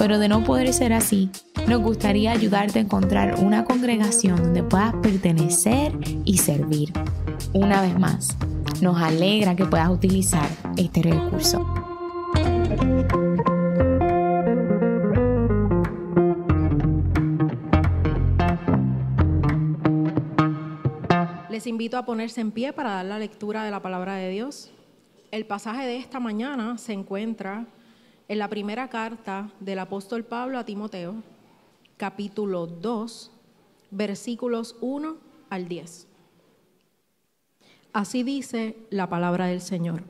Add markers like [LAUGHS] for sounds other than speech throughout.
pero de no poder ser así, nos gustaría ayudarte a encontrar una congregación donde puedas pertenecer y servir. Una vez más, nos alegra que puedas utilizar este recurso. Les invito a ponerse en pie para dar la lectura de la palabra de Dios. El pasaje de esta mañana se encuentra en la primera carta del apóstol Pablo a Timoteo, capítulo 2, versículos 1 al 10. Así dice la palabra del Señor.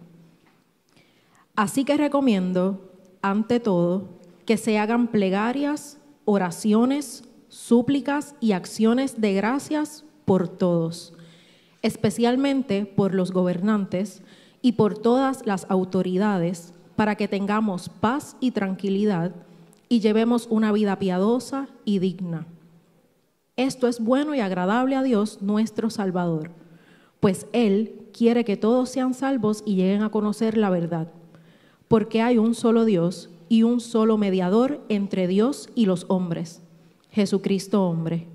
Así que recomiendo, ante todo, que se hagan plegarias, oraciones, súplicas y acciones de gracias por todos especialmente por los gobernantes y por todas las autoridades, para que tengamos paz y tranquilidad y llevemos una vida piadosa y digna. Esto es bueno y agradable a Dios nuestro Salvador, pues Él quiere que todos sean salvos y lleguen a conocer la verdad, porque hay un solo Dios y un solo mediador entre Dios y los hombres, Jesucristo hombre,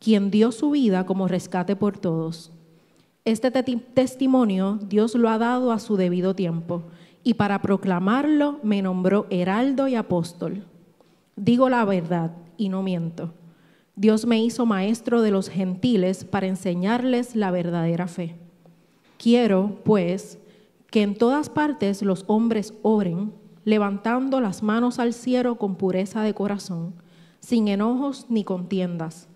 quien dio su vida como rescate por todos. Este testimonio Dios lo ha dado a su debido tiempo y para proclamarlo me nombró heraldo y apóstol. Digo la verdad y no miento. Dios me hizo maestro de los gentiles para enseñarles la verdadera fe. Quiero, pues, que en todas partes los hombres oren, levantando las manos al cielo con pureza de corazón, sin enojos ni contiendas.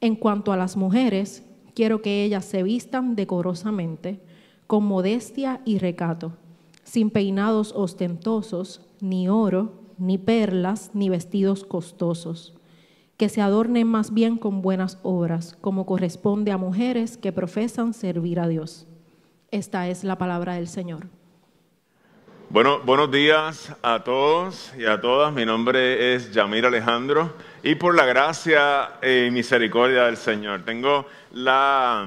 En cuanto a las mujeres, quiero que ellas se vistan decorosamente, con modestia y recato, sin peinados ostentosos, ni oro, ni perlas, ni vestidos costosos, que se adornen más bien con buenas obras, como corresponde a mujeres que profesan servir a Dios. Esta es la palabra del Señor. Bueno, buenos días a todos y a todas. Mi nombre es Yamir Alejandro y por la gracia y misericordia del Señor tengo la,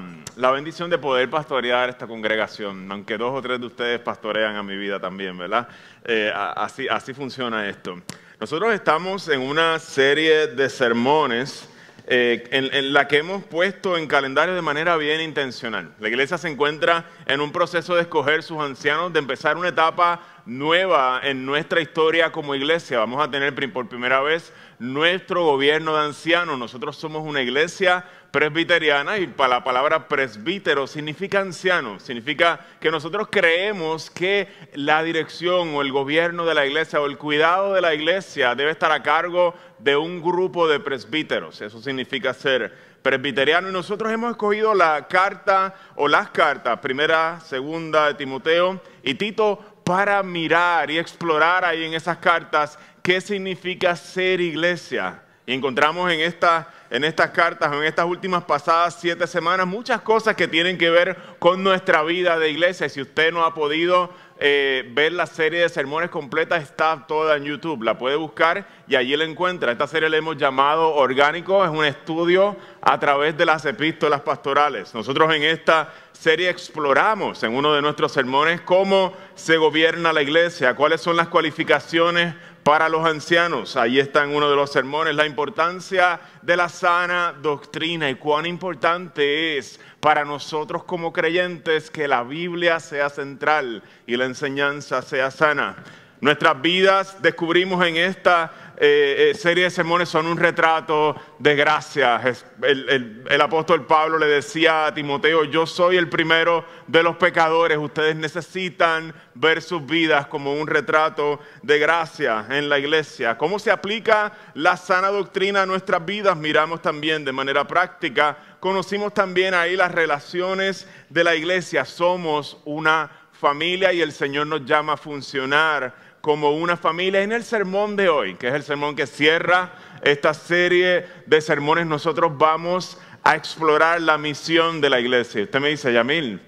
bendición de poder pastorear esta congregación, aunque dos o tres de ustedes pastorean a mi vida también, ¿verdad? Eh, así, así funciona esto. Nosotros estamos en una serie de sermones eh, en, la que hemos puesto en calendario de manera bien intencional. La iglesia se encuentra en un proceso de escoger sus ancianos, de empezar una etapa nueva en nuestra historia como iglesia. Vamos a tener por primera vez nuestro gobierno de ancianos. Nosotros somos una iglesia presbiteriana y para la palabra presbítero significa anciano, significa que nosotros creemos que la dirección o el gobierno de la iglesia o el cuidado de la iglesia debe estar a cargo de un grupo de presbíteros. Eso significa ser presbiteriano y nosotros hemos escogido la carta o las cartas, primera, segunda de Timoteo y Tito, para mirar y explorar ahí en esas cartas qué significa ser iglesia. Y encontramos en, en estas cartas, en estas últimas pasadas siete semanas, muchas cosas que tienen que ver con nuestra vida de iglesia. Y si usted no ha podido eh, ver la serie de sermones completa, está toda en YouTube. La puede buscar y allí la encuentra. Esta serie la hemos llamado Orgánico, es un estudio a través de las epístolas pastorales. Nosotros en esta serie exploramos en uno de nuestros sermones cómo se gobierna la iglesia, cuáles son las cualificaciones para los ancianos. Ahí está en uno de los sermones la importancia de la sana doctrina y cuán importante es para nosotros como creyentes que la Biblia sea central y la enseñanza sea sana. Nuestras vidas descubrimos en esta eh, eh, serie de sermones son un retrato de gracia. El, el, apóstol Pablo le decía a Timoteo, yo soy el primero de los pecadores, ustedes necesitan ver sus vidas como un retrato de gracia en la iglesia. ¿Cómo se aplica la sana doctrina a nuestras vidas? Miramos también de manera práctica, conocimos también ahí las relaciones de la iglesia. Somos una familia y el Señor nos llama a funcionar como una familia. En el sermón de hoy, que es el sermón que cierra esta serie de sermones, nosotros vamos a explorar la misión de la iglesia. Usted me dice, Yamil,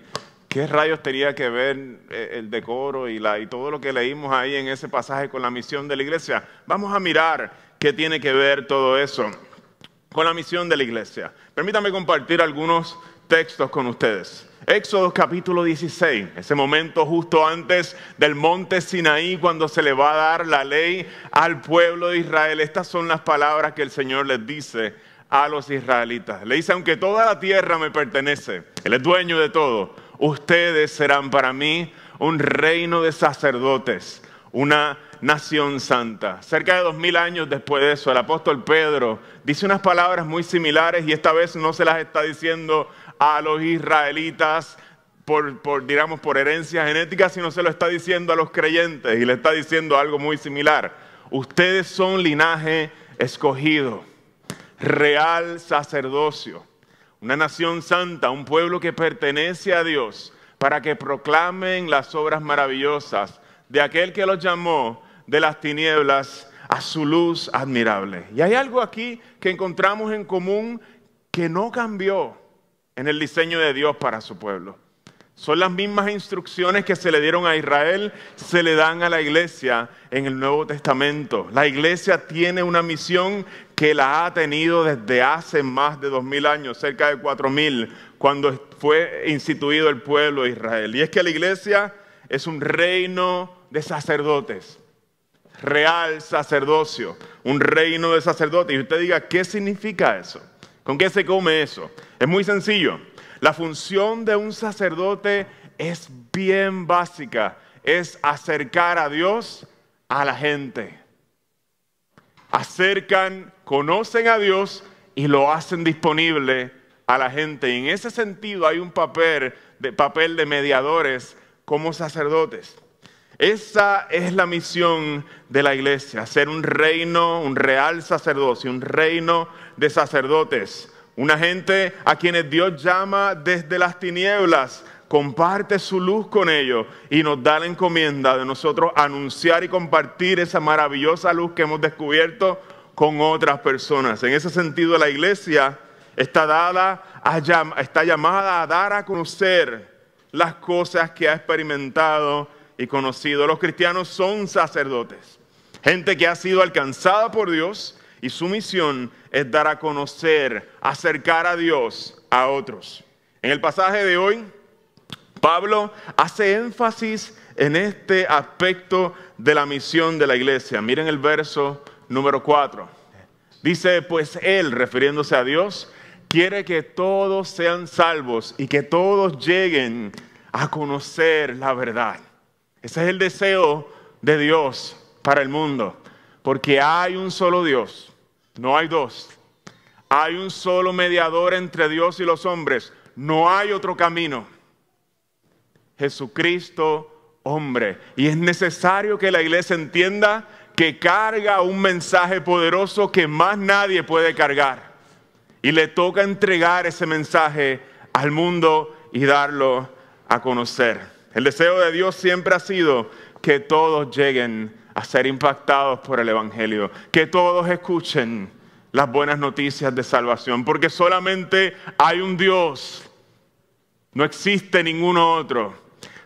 ¿qué rayos tenía que ver eh, el decoro y, y todo lo que leímos ahí en ese pasaje con la misión de la iglesia? Vamos a mirar qué tiene que ver todo eso con la misión de la iglesia. Permítame compartir algunos textos con ustedes. Éxodo capítulo 16, ese momento justo antes del monte Sinaí cuando se le va a dar la ley al pueblo de Israel. Estas son las palabras que el Señor les dice a los israelitas. Le dice, aunque toda la tierra me pertenece, Él es dueño de todo, ustedes serán para mí un reino de sacerdotes, una nación santa. Cerca de dos mil años después de eso, el apóstol Pedro dice unas palabras muy similares y esta vez no se las está diciendo a los israelitas por, digamos, por herencia genética, sino se lo está diciendo a los creyentes y le está diciendo algo muy similar. Ustedes son linaje escogido, real sacerdocio, una nación santa, un pueblo que pertenece a Dios, para que proclamen las obras maravillosas de aquel que los llamó de las tinieblas a su luz admirable. Y hay algo aquí que encontramos en común que no cambió en el diseño de Dios para su pueblo. Son las mismas instrucciones que se le dieron a Israel, se le dan a la iglesia en el Nuevo Testamento. La iglesia tiene una misión que la ha tenido desde hace más de dos mil años, cerca de cuatro mil, cuando fue instituido el pueblo de Israel. Y es que la iglesia es un reino de sacerdotes, real sacerdocio, un reino de sacerdotes. Y usted diga, ¿qué significa eso? ¿Con qué se come eso? Es muy sencillo. La función de un sacerdote es bien básica, es acercar a Dios a la gente. Acercan, conocen a Dios y lo hacen disponible a la gente. Y en ese sentido hay un papel de, papel de mediadores como sacerdotes. Esa es la misión de la iglesia, ser un reino, un real sacerdocio, un reino de sacerdotes, una gente a quienes Dios llama desde las tinieblas, comparte su luz con ellos y nos da la encomienda de nosotros anunciar y compartir esa maravillosa luz que hemos descubierto con otras personas. En ese sentido, la iglesia está, dada está llamada a dar a conocer las cosas que ha experimentado y conocido. Los cristianos son sacerdotes, gente que ha sido alcanzada por Dios y su misión es dar a conocer, acercar a Dios a otros. En el pasaje de hoy, Pablo hace énfasis en este aspecto de la misión de la iglesia. Miren el verso número 4. Dice, pues él, refiriéndose a Dios, quiere que todos sean salvos y que todos lleguen a conocer la verdad. Ese es el deseo de Dios para el mundo, porque hay un solo Dios no hay dos. Hay un solo mediador entre Dios y los hombres. No hay otro camino. Jesucristo, hombre. Y es necesario que la iglesia entienda que carga un mensaje poderoso que más nadie puede cargar. Y le toca entregar ese mensaje al mundo y darlo a conocer. El deseo de Dios siempre ha sido que todos lleguen a ser impactados por el Evangelio, que todos escuchen las buenas noticias de salvación, porque solamente hay un Dios, no existe ningún otro,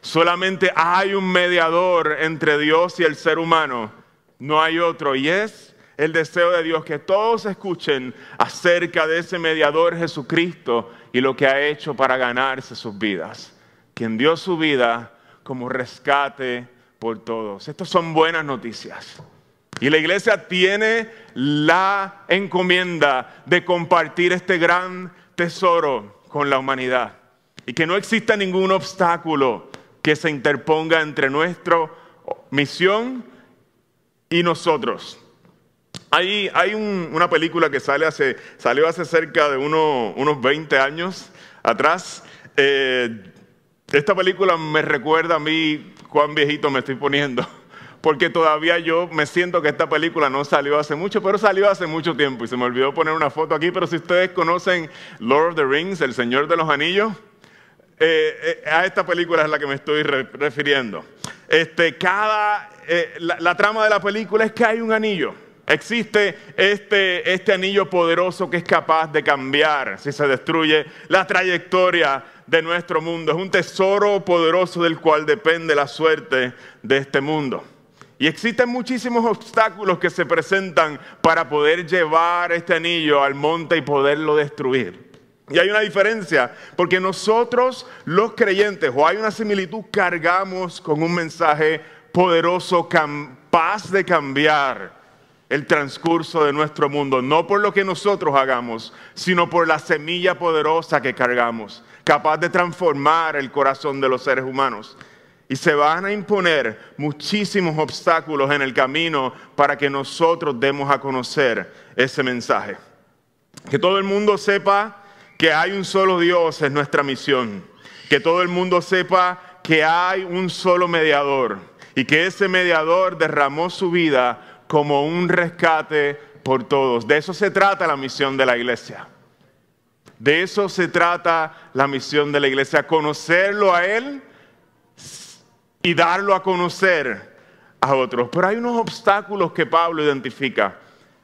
solamente hay un mediador entre Dios y el ser humano, no hay otro, y es el deseo de Dios que todos escuchen acerca de ese mediador Jesucristo y lo que ha hecho para ganarse sus vidas, quien dio su vida como rescate por todos. Estas son buenas noticias. Y la iglesia tiene la encomienda de compartir este gran tesoro con la humanidad. Y que no exista ningún obstáculo que se interponga entre nuestra misión y nosotros. Hay, hay una película que sale hace, salió hace cerca de unos 20 años atrás. Eh, esta película me recuerda a mí cuán viejito me estoy poniendo, [LAUGHS] porque todavía yo me siento que esta película no salió hace mucho, pero salió hace mucho tiempo y se me olvidó poner una foto aquí, pero si ustedes conocen Lord of the Rings, El Señor de los Anillos, eh, eh, a esta película es la que me estoy refiriendo. Este, cada, eh, la, la trama de la película es que hay un anillo, Existe este, este anillo poderoso que es capaz de cambiar, si se destruye, la trayectoria de nuestro mundo. Es un tesoro poderoso del cual depende la suerte de este mundo. Y existen muchísimos obstáculos que se presentan para poder llevar este anillo al monte y poderlo destruir. Y hay una diferencia, porque nosotros los creyentes, o hay una similitud, cargamos con un mensaje poderoso, capaz de cambiar el transcurso de nuestro mundo, no por lo que nosotros hagamos, sino por la semilla poderosa que cargamos, capaz de transformar el corazón de los seres humanos. Y se van a imponer muchísimos obstáculos en el camino para que nosotros demos a conocer ese mensaje. Que todo el mundo sepa que hay un solo Dios es nuestra misión. Que todo el mundo sepa que hay un solo mediador y que ese mediador derramó su vida como un rescate por todos. De eso se trata la misión de la iglesia. De eso se trata la misión de la iglesia, conocerlo a Él y darlo a conocer a otros. Pero hay unos obstáculos que Pablo identifica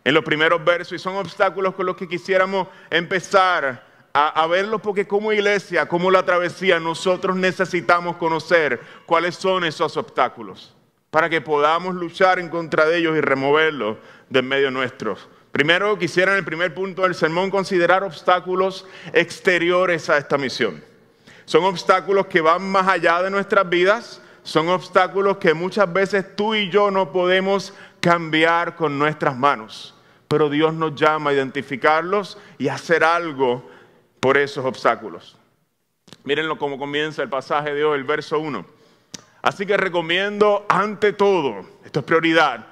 en los primeros versos y son obstáculos con los que quisiéramos empezar a, verlos porque como iglesia, como la travesía, nosotros necesitamos conocer cuáles son esos obstáculos para que podamos luchar en contra de ellos y removerlos de en medio nuestro. Primero quisiera en el primer punto del sermón considerar obstáculos exteriores a esta misión. Son obstáculos que van más allá de nuestras vidas, son obstáculos que muchas veces tú y yo no podemos cambiar con nuestras manos, pero Dios nos llama a identificarlos y hacer algo por esos obstáculos. Mírenlo cómo comienza el pasaje de hoy, el verso 1. Así que recomiendo ante todo, esto es prioridad,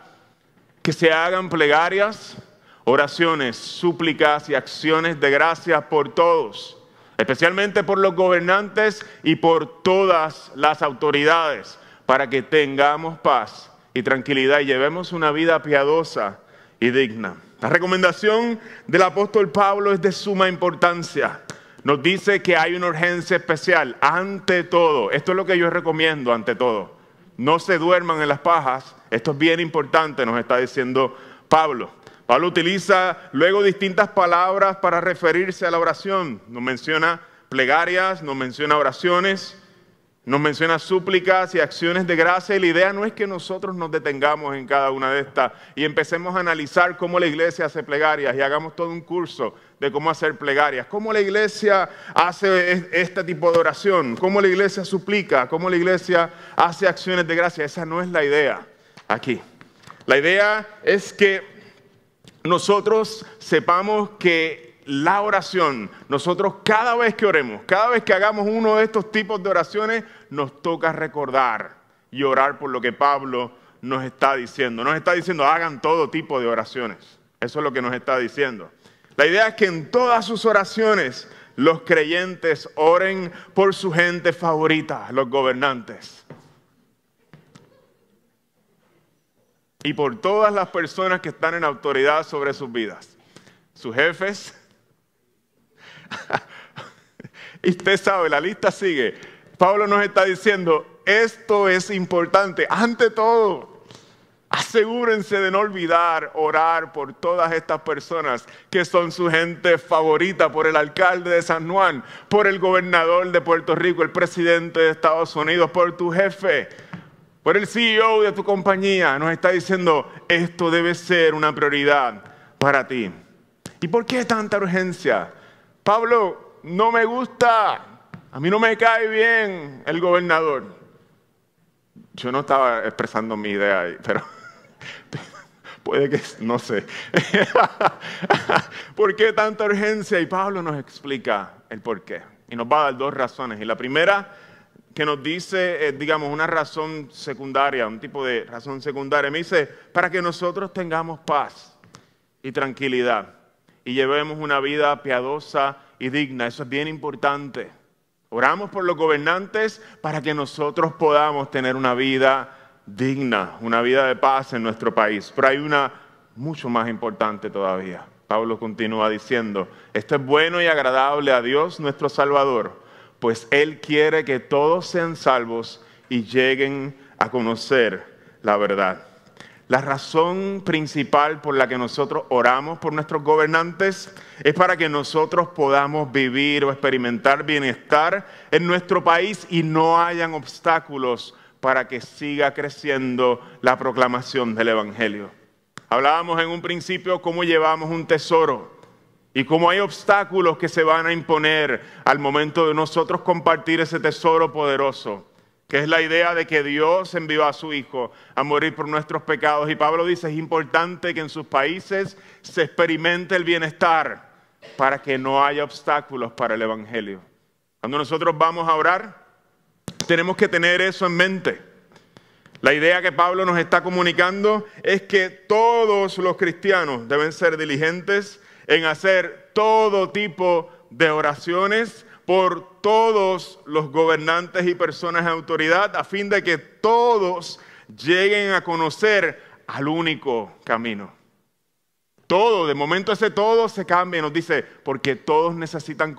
que se hagan plegarias, oraciones, súplicas y acciones de gracias por todos, especialmente por los gobernantes y por todas las autoridades, para que tengamos paz y tranquilidad y llevemos una vida piadosa y digna. La recomendación del apóstol Pablo es de suma importancia nos dice que hay una urgencia especial ante todo. Esto es lo que yo recomiendo ante todo. No se duerman en las pajas. Esto es bien importante, nos está diciendo Pablo. Pablo utiliza luego distintas palabras para referirse a la oración. Nos menciona plegarias, nos menciona oraciones, nos menciona súplicas y acciones de gracia y la idea no es que nosotros nos detengamos en cada una de estas y empecemos a analizar cómo la iglesia hace plegarias y hagamos todo un curso de cómo hacer plegarias, cómo la iglesia hace este tipo de oración, cómo la iglesia suplica, cómo la iglesia hace acciones de gracia. Esa no es la idea aquí. La idea es que nosotros sepamos que la oración, nosotros cada vez que oremos, cada vez que hagamos uno de estos tipos de oraciones, nos toca recordar y orar por lo que Pablo nos está diciendo. Nos está diciendo, hagan todo tipo de oraciones. Eso es lo que nos está diciendo. La idea es que en todas sus oraciones los creyentes oren por su gente favorita, los gobernantes. Y por todas las personas que están en autoridad sobre sus vidas. Sus jefes, [LAUGHS] y usted sabe, la lista sigue. Pablo nos está diciendo, esto es importante. Ante todo, asegúrense de no olvidar orar por todas estas personas que son su gente favorita, por el alcalde de San Juan, por el gobernador de Puerto Rico, el presidente de Estados Unidos, por tu jefe, por el CEO de tu compañía. Nos está diciendo, esto debe ser una prioridad para ti. ¿Y por qué tanta urgencia? Pablo, no me gusta, a mí no me cae bien el gobernador. Yo no estaba expresando mi idea ahí, pero [LAUGHS] puede que, no sé. [LAUGHS] ¿Por qué tanta urgencia? Y Pablo nos explica el por qué. Y nos va a dar dos razones. Y la primera que nos dice, digamos, una razón secundaria, un tipo de razón secundaria. Me dice, para que nosotros tengamos paz y tranquilidad y llevemos una vida piadosa y digna. Eso es bien importante. Oramos por los gobernantes para que nosotros podamos tener una vida digna, una vida de paz en nuestro país. Pero hay una mucho más importante todavía. Pablo continúa diciendo, esto es bueno y agradable a Dios nuestro Salvador, pues Él quiere que todos sean salvos y lleguen a conocer la verdad. La razón principal por la que nosotros oramos por nuestros gobernantes es para que nosotros podamos vivir o experimentar bienestar en nuestro país y no hayan obstáculos para que siga creciendo la proclamación del Evangelio. Hablábamos en un principio cómo llevamos un tesoro y cómo hay obstáculos que se van a imponer al momento de nosotros compartir ese tesoro poderoso que es la idea de que Dios envió a su Hijo a morir por nuestros pecados. Y Pablo dice, es importante que en sus países se experimente el bienestar para que no haya obstáculos para el Evangelio. Cuando nosotros vamos a orar, tenemos que tener eso en mente. La idea que Pablo nos está comunicando es que todos los cristianos deben ser diligentes en hacer todo tipo de oraciones por todos los gobernantes y personas de autoridad a fin de que todos lleguen a conocer al único camino. Todo, de momento ese todo se cambia nos dice, porque todos necesitan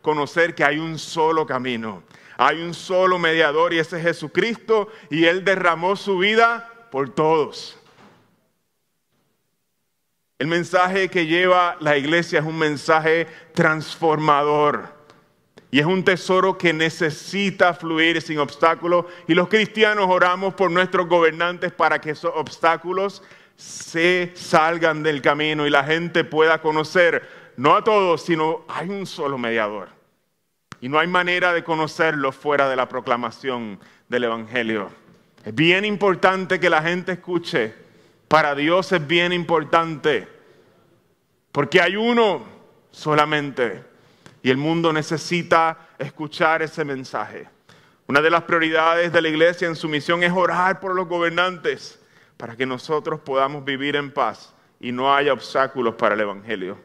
conocer que hay un solo camino, hay un solo mediador y ese es Jesucristo y Él derramó su vida por todos. El mensaje que lleva la iglesia es un mensaje transformador y es un tesoro que necesita fluir sin obstáculos. Y los cristianos oramos por nuestros gobernantes para que esos obstáculos se salgan del camino y la gente pueda conocer, no a todos, sino hay un solo mediador. Y no hay manera de conocerlo fuera de la proclamación del Evangelio. Es bien importante que la gente escuche. Para Dios es bien importante. Porque hay uno solamente y el mundo necesita escuchar ese mensaje. Una de las prioridades de la iglesia en su misión es orar por los gobernantes para que nosotros podamos vivir en paz y no haya obstáculos para el Evangelio.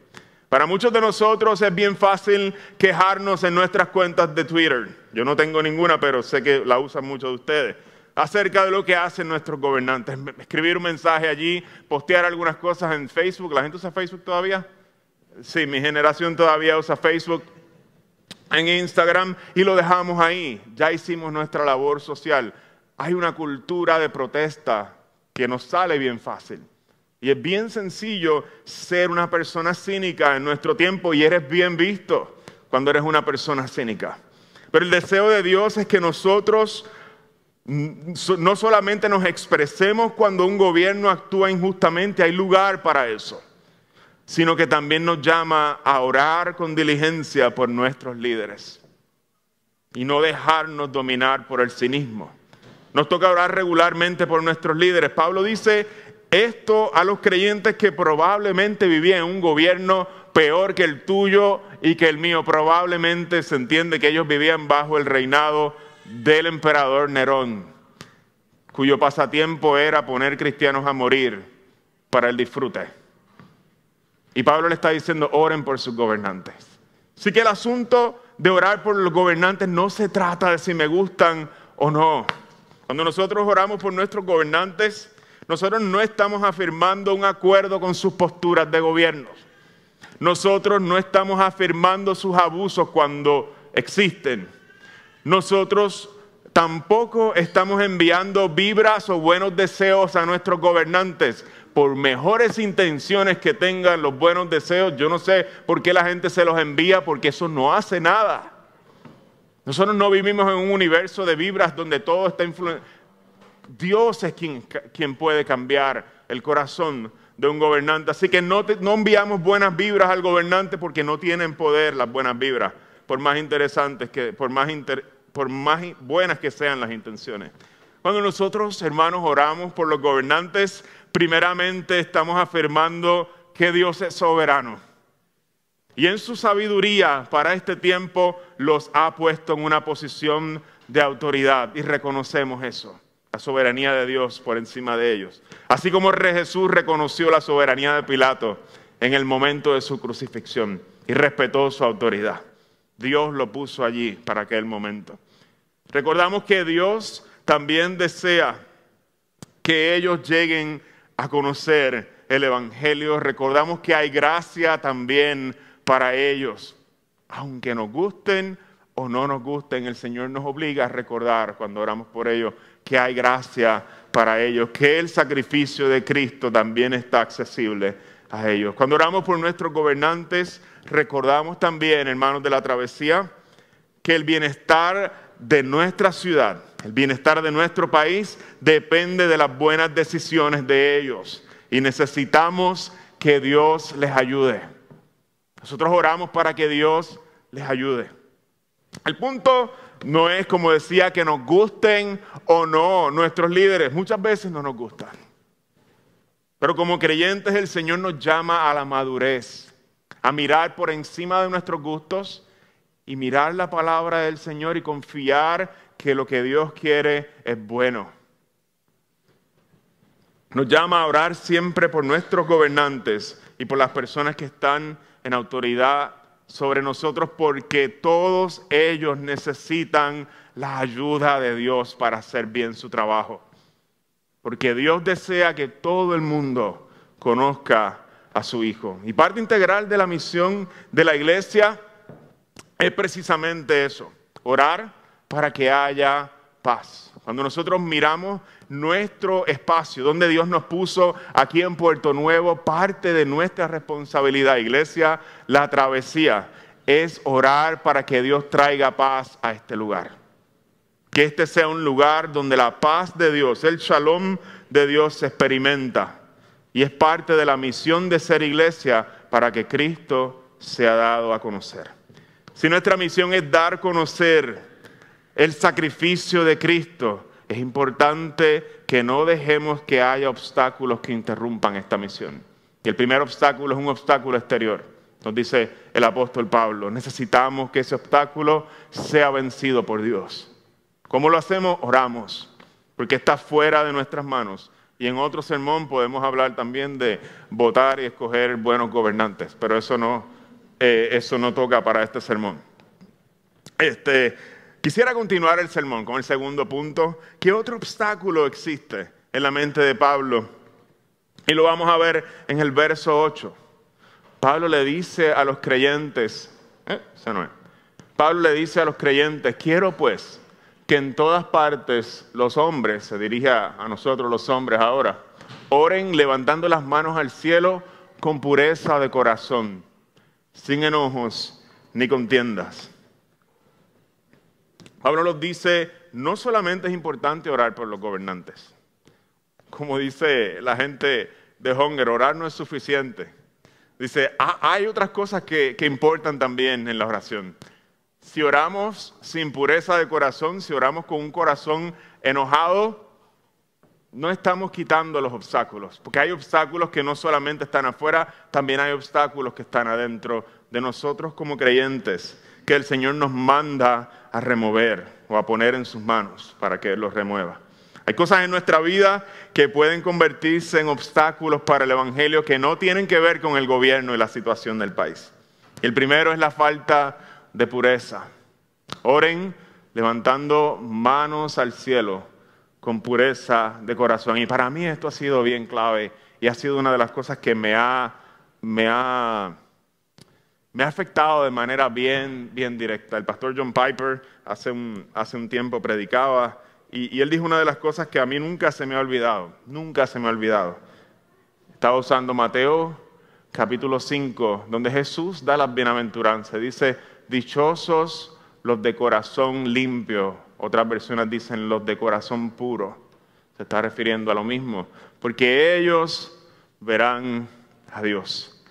Para muchos de nosotros es bien fácil quejarnos en nuestras cuentas de Twitter. Yo no tengo ninguna, pero sé que la usan muchos de ustedes. Acerca de lo que hacen nuestros gobernantes. Escribir un mensaje allí, postear algunas cosas en Facebook. ¿La gente usa Facebook todavía? Sí, mi generación todavía usa Facebook en Instagram y lo dejamos ahí. Ya hicimos nuestra labor social. Hay una cultura de protesta que nos sale bien fácil. Y es bien sencillo ser una persona cínica en nuestro tiempo y eres bien visto cuando eres una persona cínica. Pero el deseo de Dios es que nosotros no solamente nos expresemos cuando un gobierno actúa injustamente, hay lugar para eso sino que también nos llama a orar con diligencia por nuestros líderes y no dejarnos dominar por el cinismo. Nos toca orar regularmente por nuestros líderes. Pablo dice esto a los creyentes que probablemente vivían en un gobierno peor que el tuyo y que el mío. Probablemente se entiende que ellos vivían bajo el reinado del emperador Nerón, cuyo pasatiempo era poner cristianos a morir para el disfrute. Y Pablo le está diciendo, oren por sus gobernantes. Así que el asunto de orar por los gobernantes no se trata de si me gustan o no. Cuando nosotros oramos por nuestros gobernantes, nosotros no estamos afirmando un acuerdo con sus posturas de gobierno. Nosotros no estamos afirmando sus abusos cuando existen. Nosotros tampoco estamos enviando vibras o buenos deseos a nuestros gobernantes por mejores intenciones que tengan los buenos deseos, yo no sé por qué la gente se los envía, porque eso no hace nada. Nosotros no vivimos en un universo de vibras donde todo está influenciado. Dios es quien, quien, puede cambiar el corazón de un gobernante. Así que no, no enviamos buenas vibras al gobernante porque no tienen poder las buenas vibras, por más interesantes que, por más, por más buenas que sean las intenciones. Cuando nosotros, hermanos, oramos por los gobernantes, primeramente estamos afirmando que Dios es soberano. Y en su sabiduría para este tiempo los ha puesto en una posición de autoridad y reconocemos eso, la soberanía de Dios por encima de ellos. Así como Jesús reconoció la soberanía de Pilato en el momento de su crucifixión y respetó su autoridad. Dios lo puso allí para aquel momento. Recordamos que Dios también desea que ellos lleguen a conocer el Evangelio. Recordamos que hay gracia también para ellos. Aunque nos gusten o no nos gusten, el Señor nos obliga a recordar cuando oramos por ellos que hay gracia para ellos, que el sacrificio de Cristo también está accesible a ellos. Cuando oramos por nuestros gobernantes, recordamos también, hermanos de la travesía, que el bienestar de nuestra ciudad, el bienestar de nuestro país, depende de las buenas decisiones de ellos. Y necesitamos que Dios les ayude. Nosotros oramos para que Dios les ayude. El punto no es, como decía, que nos gusten o no nuestros líderes. Muchas veces no nos gustan. Pero como creyentes el Señor nos llama a la madurez, a mirar por encima de nuestros gustos y mirar la palabra del Señor y confiar que lo que Dios quiere es bueno. Nos llama a orar siempre por nuestros gobernantes y por las personas que están en autoridad sobre nosotros porque todos ellos necesitan la ayuda de Dios para hacer bien su trabajo. Porque Dios desea que todo el mundo conozca a su Hijo. Y parte integral de la misión de la iglesia es precisamente eso, orar para que haya paz. Cuando nosotros miramos nuestro espacio, donde Dios nos puso aquí en Puerto Nuevo, parte de nuestra responsabilidad, iglesia, la travesía, es orar para que Dios traiga paz a este lugar. Que este sea un lugar donde la paz de Dios, el shalom de Dios se experimenta. Y es parte de la misión de ser iglesia para que Cristo sea dado a conocer. Si nuestra misión es dar a conocer el sacrificio de Cristo, es importante que no dejemos que haya obstáculos que interrumpan esta misión. Y el primer obstáculo es un obstáculo exterior. Nos dice el apóstol Pablo, necesitamos que ese obstáculo sea vencido por Dios. ¿Cómo lo hacemos? Oramos, porque está fuera de nuestras manos. Y en otro sermón podemos hablar también de votar y escoger buenos gobernantes, pero eso no, eh, eso no toca para este sermón. Este, Quisiera continuar el sermón con el segundo punto. ¿Qué otro obstáculo existe en la mente de Pablo? Y lo vamos a ver en el verso 8. Pablo le dice a los creyentes, ¿eh? Pablo le dice a los creyentes, quiero pues que en todas partes los hombres, se dirige a nosotros los hombres ahora, oren levantando las manos al cielo con pureza de corazón, sin enojos ni contiendas Pablo nos dice, no solamente es importante orar por los gobernantes. Como dice la gente de Hunger, orar no es suficiente. Dice, ah, hay otras cosas que, que importan también en la oración. Si oramos sin pureza de corazón, si oramos con un corazón enojado, no estamos quitando los obstáculos, porque hay obstáculos que no solamente están afuera, también hay obstáculos que están adentro de nosotros como creyentes que el Señor nos manda a remover o a poner en sus manos para que Él los remueva. Hay cosas en nuestra vida que pueden convertirse en obstáculos para el Evangelio que no tienen que ver con el gobierno y la situación del país. El primero es la falta de pureza. Oren levantando manos al cielo con pureza de corazón. Y para mí esto ha sido bien clave y ha sido una de las cosas que me ha, me ha me ha afectado de manera bien, bien directa. El pastor John Piper hace un, hace un tiempo predicaba y, él dijo una de las cosas que a mí nunca se me ha olvidado, nunca se me ha olvidado. Estaba usando Mateo capítulo 5, donde Jesús da las bienaventuranzas. Dice, dichosos los de corazón limpio. Otras versiones dicen los de corazón puro. Se está refiriendo a lo mismo, porque ellos verán a Dios.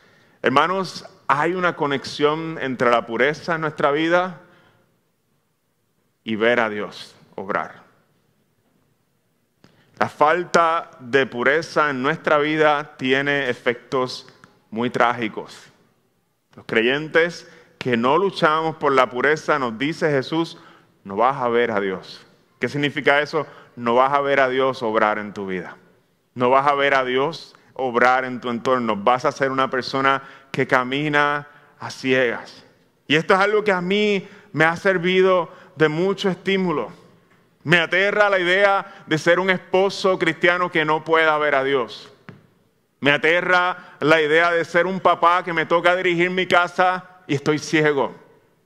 Hermanos, hay una conexión entre la pureza en nuestra vida y ver a Dios obrar. La falta de pureza en nuestra vida tiene efectos muy trágicos. Los creyentes que no luchamos por la pureza, nos dice Jesús, no vas a ver a Dios. ¿Qué significa eso? No vas a ver a Dios obrar en tu vida. No vas a ver a Dios obrar en tu entorno. Vas a ser una persona que camina a ciegas. Y esto es algo que a mí me ha servido de mucho estímulo. Me aterra la idea de ser un esposo cristiano que no pueda ver a Dios. Me aterra la idea de ser un papá que me toca dirigir mi casa y estoy ciego.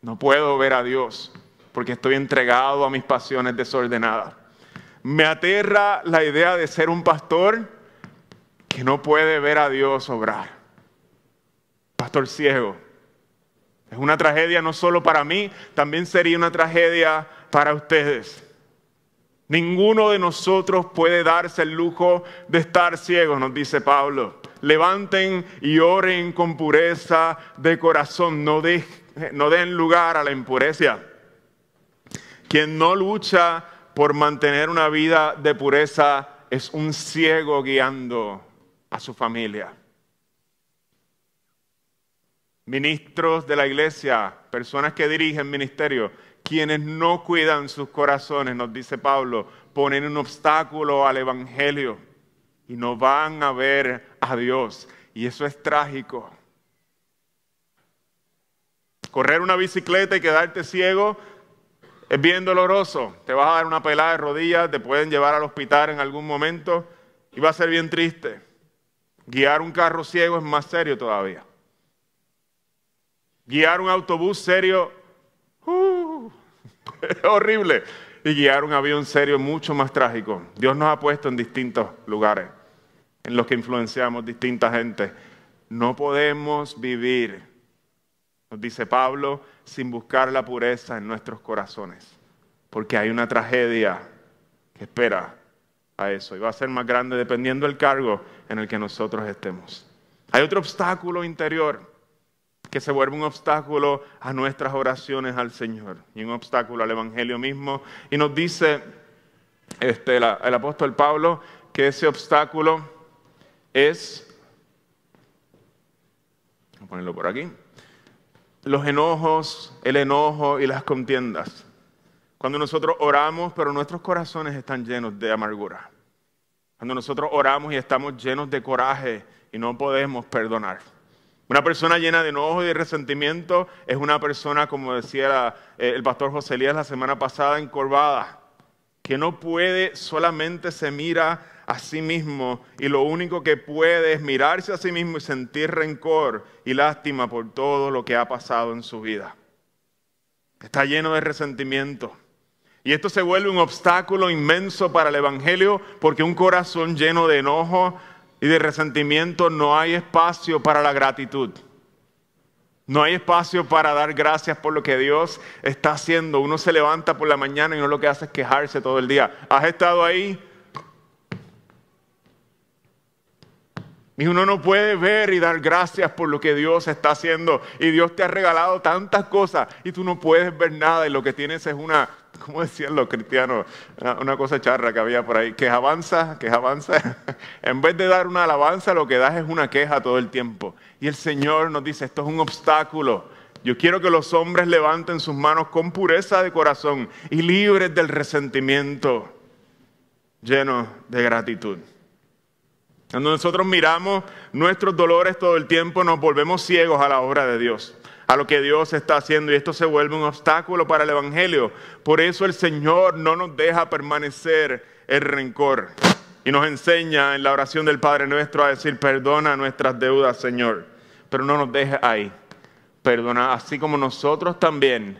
No puedo ver a Dios. porque estoy entregado a mis pasiones desordenadas. Me aterra la idea de ser un pastor que no puede ver a Dios obrar. Pastor ciego. Es una tragedia no solo para mí, también sería una tragedia para ustedes. Ninguno de nosotros puede darse el lujo de estar ciegos, nos dice Pablo. Levanten y oren con pureza de corazón, no, no den lugar a la impureza. Quien no lucha por mantener una vida de pureza es un ciego guiando a su familia. Ministros de la iglesia, personas que dirigen ministerio, quienes no cuidan sus corazones, nos dice Pablo, ponen un obstáculo al Evangelio y no van a ver a Dios. Y eso es trágico. Correr una bicicleta y quedarte ciego es bien doloroso. Te vas a dar una pelada de rodillas, te pueden llevar al hospital en algún momento y va a ser bien triste. Guiar un carro ciego es más serio todavía. Guiar un autobús serio uh, [LAUGHS] es horrible. Y guiar un avión serio es mucho más trágico. Dios nos ha puesto en distintos lugares en los que influenciamos distinta gente. No podemos vivir, nos dice Pablo, sin buscar la pureza en nuestros corazones, porque hay una tragedia que espera a eso y va a ser más grande dependiendo del cargo en el que nosotros estemos. Hay otro obstáculo interior que se vuelve un obstáculo a nuestras oraciones al Señor y un obstáculo al Evangelio mismo. Y nos dice este, el, apóstol Pablo que ese obstáculo es, voy a ponerlo por aquí, los enojos, el enojo y las contiendas. Cuando nosotros oramos, pero nuestros corazones están llenos de amargura. Cuando nosotros oramos y estamos llenos de coraje y no podemos perdonar. Una persona llena de enojo y de resentimiento es una persona, como decía eh, el pastor José Elías la semana pasada, encorvada, que no puede, solamente se mira a sí mismo y lo único que puede es mirarse a sí mismo y sentir rencor y lástima por todo lo que ha pasado en su vida. Está lleno de resentimiento. Y esto se vuelve un obstáculo inmenso para el Evangelio porque un corazón lleno de enojo y de resentimiento no hay espacio para la gratitud. No hay espacio para dar gracias por lo que Dios está haciendo. Uno se levanta por la mañana y no lo que hace es quejarse todo el día. ¿Has estado ahí? Y uno no puede ver y dar gracias por lo que Dios está haciendo. Y Dios te ha regalado tantas cosas y tú no puedes ver nada y lo que tienes es una, [LAUGHS] ¿cómo decían los cristianos? Una, cosa charra que había por ahí. Que avanza, que avanza. [LAUGHS] en vez de dar una alabanza, lo que das es una queja todo el tiempo. Y el Señor nos dice, esto es un obstáculo. Yo quiero que los hombres levanten sus manos con pureza de corazón y libres del resentimiento, llenos de gratitud. Cuando nosotros miramos nuestros dolores todo el tiempo, nos volvemos ciegos a la obra de Dios, a lo que Dios está haciendo, y esto se vuelve un obstáculo para el Evangelio. Por eso el Señor no nos deja permanecer el rencor y nos enseña en la oración del Padre nuestro a decir, perdona nuestras deudas, Señor, pero no nos deje ahí. Perdona, así como nosotros también,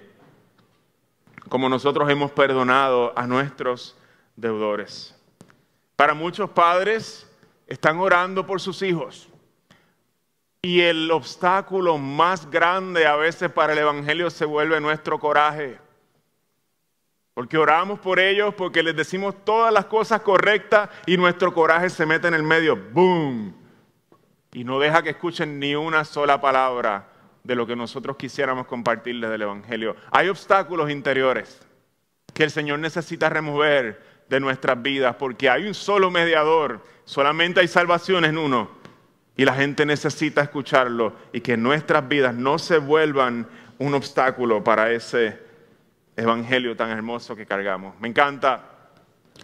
como nosotros hemos perdonado a nuestros deudores. Para muchos padres, están orando por sus hijos. Y el obstáculo más grande a veces para el Evangelio se vuelve nuestro coraje. Porque oramos por ellos, porque les decimos todas las cosas correctas y nuestro coraje se mete en el medio. ¡Boom! Y no deja que escuchen ni una sola palabra de lo que nosotros quisiéramos compartirles del Evangelio. Hay obstáculos interiores que el Señor necesita remover de nuestras vidas, porque hay un solo mediador, solamente hay salvación en uno, y la gente necesita escucharlo y que nuestras vidas no se vuelvan un obstáculo para ese evangelio tan hermoso que cargamos. Me encanta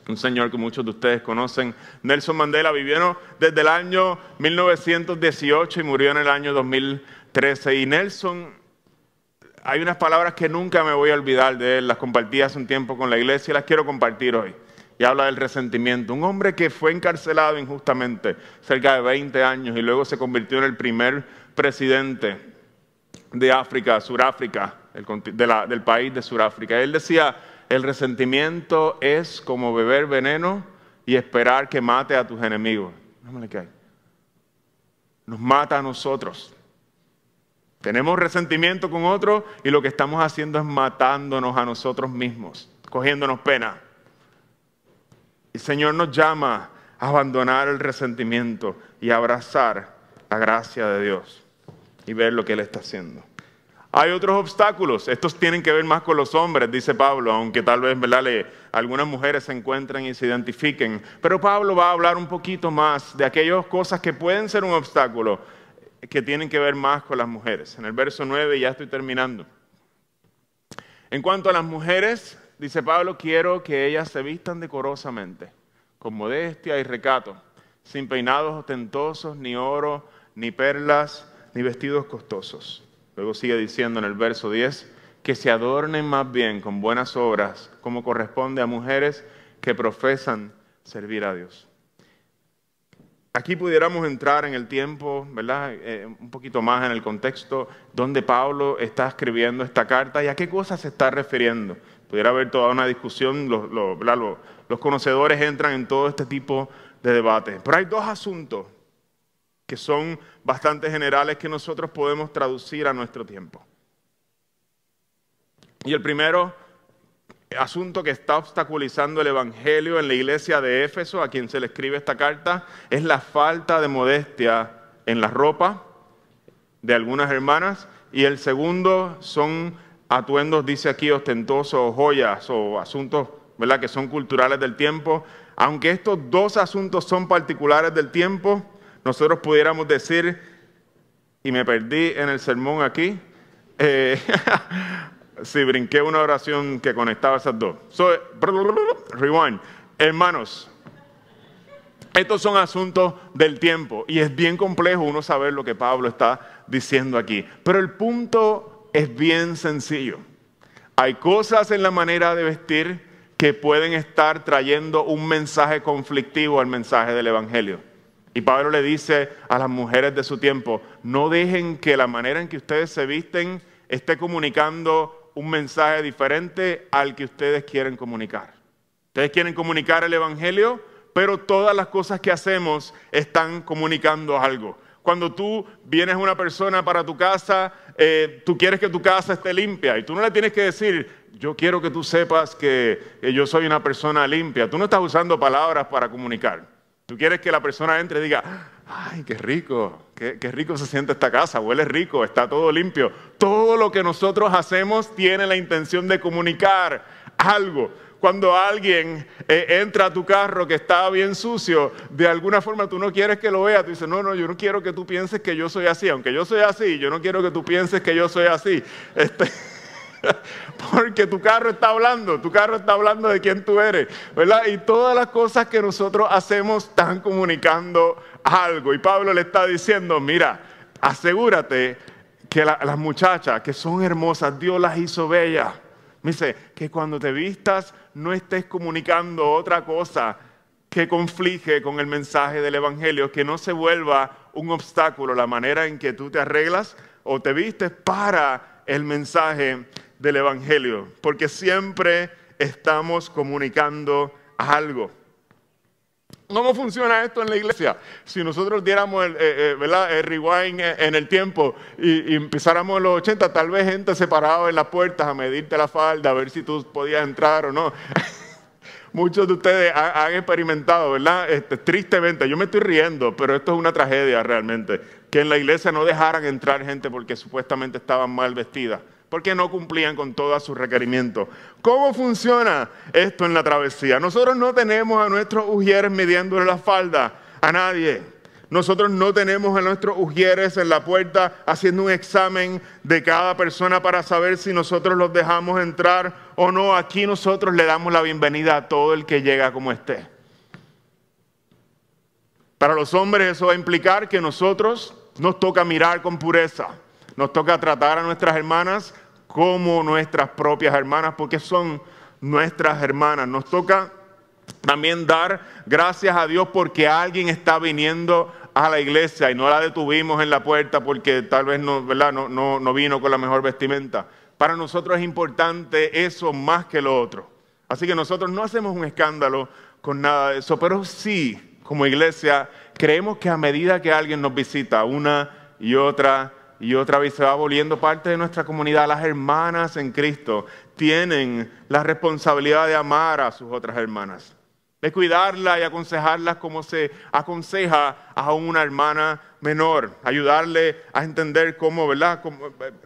un señor que muchos de ustedes conocen, Nelson Mandela, vivió desde el año 1918 y murió en el año 2013. Y Nelson, hay unas palabras que nunca me voy a olvidar de él, las compartí hace un tiempo con la iglesia y las quiero compartir hoy y habla del resentimiento. Un hombre que fue encarcelado injustamente cerca de 20 años y luego se convirtió en el primer presidente de África, Suráfrica, del país de Sudáfrica. Él decía, el resentimiento es como beber veneno y esperar que mate a tus enemigos. Nos mata a nosotros. Tenemos resentimiento con otros y lo que estamos haciendo es matándonos a nosotros mismos, cogiéndonos pena. El Señor nos llama a abandonar el resentimiento y abrazar la gracia de Dios y ver lo que Él está haciendo. Hay otros obstáculos, estos tienen que ver más con los hombres, dice Pablo, aunque tal vez algunas mujeres se encuentren y se identifiquen. Pero Pablo va a hablar un poquito más de aquellas cosas que pueden ser un obstáculo, que tienen que ver más con las mujeres. En el verso 9 ya estoy terminando. En cuanto a las mujeres, dice Pablo, quiero que ellas se vistan decorosamente, con modestia y recato, sin peinados ostentosos, ni oro, ni perlas, ni vestidos costosos Luego sigue diciendo en el verso 10, que se adornen más bien con buenas obras, como corresponde a mujeres que profesan servir a Dios. Aquí pudiéramos entrar en el tiempo, ¿verdad? Eh, un poquito más en el contexto donde Pablo está escribiendo esta carta y a qué cosas se está refiriendo. Pudiera haber toda una discusión, los, los conocedores entran en todo este tipo de debate. Pero hay dos asuntos que son bastante generales que nosotros podemos traducir a nuestro tiempo. Y el primero asunto que está obstaculizando el Evangelio en la iglesia de Éfeso, a quien se le escribe esta carta, es la falta de modestia en la ropa de algunas hermanas. Y el segundo son atuendos, dice aquí, ostentosos, joyas o asuntos ¿verdad? que son culturales del tiempo. Aunque estos dos asuntos son particulares del tiempo, nosotros pudiéramos decir, y me perdí en el sermón aquí, eh, [LAUGHS] si brinqué una oración que conectaba esas dos. So, rewind. Hermanos, estos son asuntos del tiempo y es bien complejo uno saber lo que Pablo está diciendo aquí. Pero el punto es bien sencillo. Hay cosas en la manera de vestir que pueden estar trayendo un mensaje conflictivo al mensaje del Evangelio. Y Pablo le dice a las mujeres de su tiempo, no dejen que la manera en que ustedes se visten esté comunicando un mensaje diferente al que ustedes quieren comunicar. Ustedes quieren comunicar el Evangelio, pero todas las cosas que hacemos están comunicando algo. Cuando tú vienes una persona para tu casa, eh, tú quieres que tu casa esté limpia y tú no le tienes que decir, yo quiero que tú sepas que yo soy una persona limpia. Tú no estás usando palabras para comunicar. Tú quieres que la persona entre y diga, ay, qué rico, qué, rico se siente esta casa, huele rico, está todo limpio. Todo lo que nosotros hacemos tiene la intención de comunicar algo. Cuando alguien eh, entra a tu carro que está bien sucio, de alguna forma tú no quieres que lo vea, tú dices, no, no, yo no quiero que tú pienses que yo soy así, aunque yo soy así, yo no quiero que tú pienses que yo soy así. Este, [LAUGHS] Porque tu carro está hablando, tu carro está hablando de quién tú eres, ¿verdad? Y todas las cosas que nosotros hacemos están comunicando algo. Y Pablo le está diciendo, mira, asegúrate que las muchachas que son hermosas, Dios las hizo bellas. Dice, que cuando te vistas no estés comunicando otra cosa que conflige con el mensaje del Evangelio, que no se vuelva un obstáculo la manera en que tú te arreglas o te vistes para el mensaje del Evangelio, porque siempre estamos comunicando algo. ¿Cómo funciona esto en la iglesia? Si nosotros diéramos el, eh, eh, rewind en el tiempo y, empezáramos en los 80, tal vez gente se paraba en las puertas a medirte la falda, a ver si tú podías entrar o no. [LAUGHS] Muchos de ustedes han, experimentado, ¿verdad? Este, tristemente, yo me estoy riendo, pero esto es una tragedia realmente, que en la iglesia no dejaran entrar gente porque supuestamente estaban mal vestidas porque no cumplían con todos sus requerimientos. ¿Cómo funciona esto en la travesía? Nosotros no tenemos a nuestros ujieres midiéndole la falda a nadie. Nosotros no tenemos a nuestros ujieres en la puerta haciendo un examen de cada persona para saber si nosotros los dejamos entrar o no. Aquí nosotros le damos la bienvenida a todo el que llega como esté. Para los hombres eso va a implicar que nosotros nos toca mirar con pureza nos toca tratar a nuestras hermanas como nuestras propias hermanas, porque son nuestras hermanas. Nos toca también dar gracias a Dios porque alguien está viniendo a la iglesia y no la detuvimos en la puerta porque tal vez no, ¿verdad? No, no, no vino con la mejor vestimenta. Para nosotros es importante eso más que lo otro. Así que nosotros no hacemos un escándalo con nada de eso, pero sí, como iglesia, creemos que a medida que alguien nos visita una y otra y otra vez se va volviendo parte de nuestra comunidad, las hermanas en Cristo tienen la responsabilidad de amar a sus otras hermanas, de cuidarla y aconsejarlas como se aconseja a una hermana menor, ayudarle a entender cómo, ¿verdad?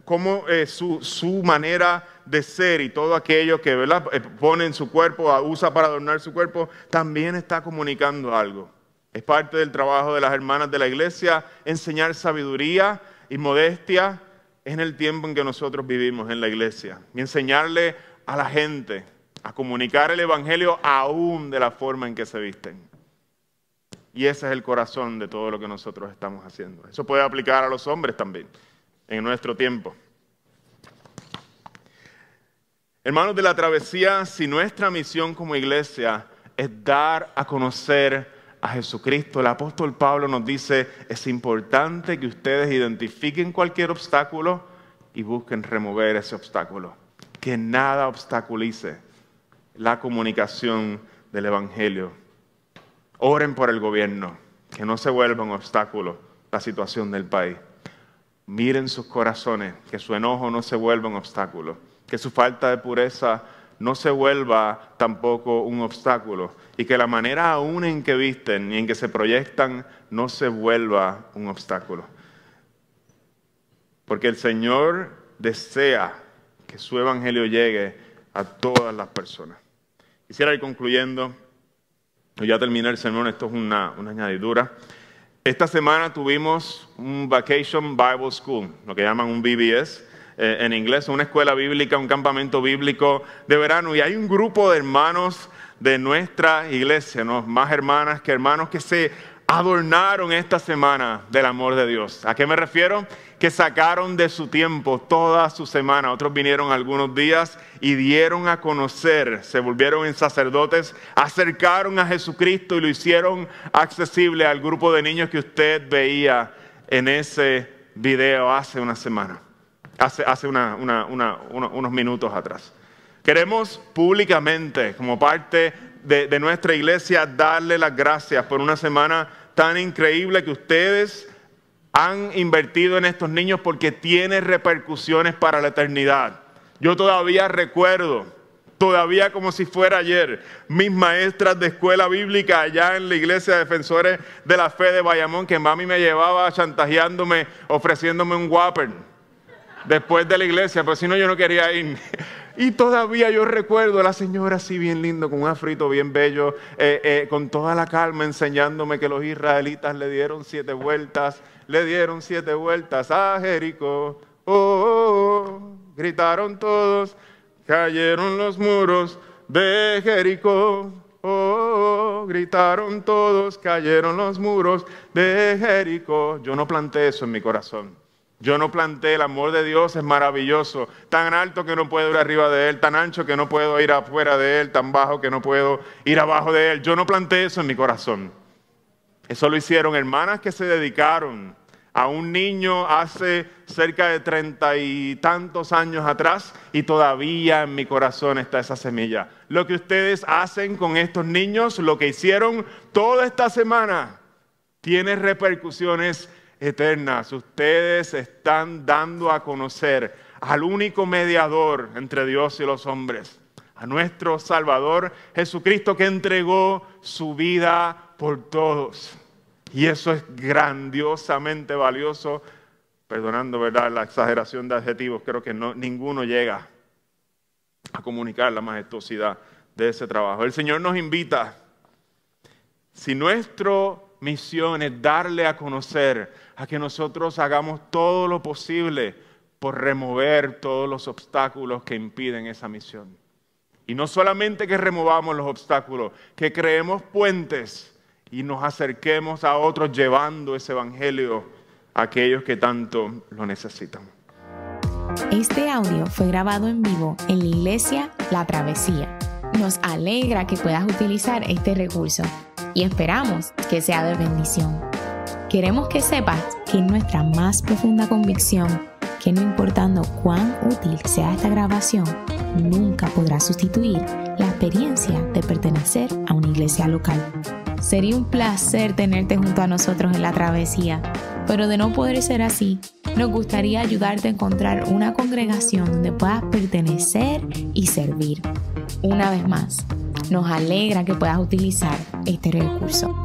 Cómo, eh, su, su, manera de ser y todo aquello que ¿verdad? Eh, pone en su cuerpo, usa para adornar su cuerpo, también está comunicando algo. Es parte del trabajo de las hermanas de la iglesia enseñar sabiduría y modestia en el tiempo en que nosotros vivimos en la iglesia y enseñarle a la gente a comunicar el Evangelio aún de la forma en que se visten. Y ese es el corazón de todo lo que nosotros estamos haciendo. Eso puede aplicar a los hombres también en nuestro tiempo. Hermanos de la travesía, si nuestra misión como iglesia es dar a conocer a Jesucristo, el apóstol Pablo nos dice, es importante que ustedes identifiquen cualquier obstáculo y busquen remover ese obstáculo. Que nada obstaculice la comunicación del Evangelio. Oren por el gobierno, que no se vuelva un obstáculo la situación del país. Miren sus corazones, que su enojo no se vuelva un obstáculo, que su falta de pureza no se vuelva tampoco un obstáculo y que la manera aún en que visten y en que se proyectan no se vuelva un obstáculo. Porque el Señor desea que su evangelio llegue a todas las personas. Quisiera ir concluyendo, ya terminé el sermón, esto es una, una añadidura. Esta semana tuvimos un Vacation Bible School, lo que llaman un BBS eh, en inglés, una escuela bíblica, un campamento bíblico de verano. Y hay un grupo de hermanos de nuestra iglesia, ¿no? más hermanas que hermanos que se adornaron esta semana del amor de Dios. ¿A qué me refiero? Que sacaron de su tiempo toda su semana. Otros vinieron algunos días y dieron a conocer, se volvieron en sacerdotes, acercaron a Jesucristo y lo hicieron accesible al grupo de niños que usted veía en ese video hace una semana hace, unos minutos atrás. Queremos públicamente, como parte de, nuestra iglesia, darle las gracias por una semana tan increíble que ustedes han invertido en estos niños porque tiene repercusiones para la eternidad. Yo todavía recuerdo, todavía como si fuera ayer, mis maestras de escuela bíblica allá en la iglesia de Defensores de la Fe de Bayamón, que mami me llevaba chantajeándome, ofreciéndome un Whopper después de la iglesia, pero si no yo no quería ir. [LAUGHS] Y todavía yo recuerdo a la señora así bien lindo, con un afrito bien bello, eh, eh, con toda la calma enseñándome que los israelitas le dieron siete vueltas, le dieron siete vueltas a Jericó. Oh, oh, oh, gritaron todos, cayeron los muros de Jericó. Oh, gritaron todos, cayeron los muros de Jericó. Yo no planté eso en mi corazón. Yo no planté, el amor de Dios es maravilloso, tan alto que no puedo ir arriba de Él, tan ancho que no puedo ir afuera de Él, tan bajo que no puedo ir abajo de Él. Yo no planté eso en mi corazón. Eso lo hicieron hermanas que se dedicaron a un niño hace cerca de treinta y tantos años atrás y todavía en mi corazón está esa semilla. Lo que ustedes hacen con estos niños, lo que hicieron toda esta semana, tiene repercusiones eternas. Ustedes están dando a conocer al único mediador entre Dios y los hombres, a nuestro Salvador Jesucristo que entregó su vida por todos. Y eso es grandiosamente valioso, perdonando ¿verdad? la exageración de adjetivos, creo que no, ninguno llega a comunicar la majestuosidad de ese trabajo. El Señor nos invita, si nuestro misión es darle a conocer a que nosotros hagamos todo lo posible por remover todos los obstáculos que impiden esa misión. Y no solamente que removamos los obstáculos, que creemos puentes y nos acerquemos a otros llevando ese evangelio a aquellos que tanto lo necesitan. Este audio fue grabado en vivo en la iglesia La Travesía. Nos alegra que puedas utilizar este recurso y esperamos que sea de bendición. Queremos que sepas que nuestra más profunda convicción que no importando cuán útil sea esta grabación, nunca podrá sustituir la experiencia de pertenecer a una iglesia local. Sería un placer tenerte junto a nosotros en la travesía, pero de no poder ser así, nos gustaría ayudarte a encontrar una congregación donde puedas pertenecer y servir. Una vez más, nos alegra que puedas utilizar este recurso.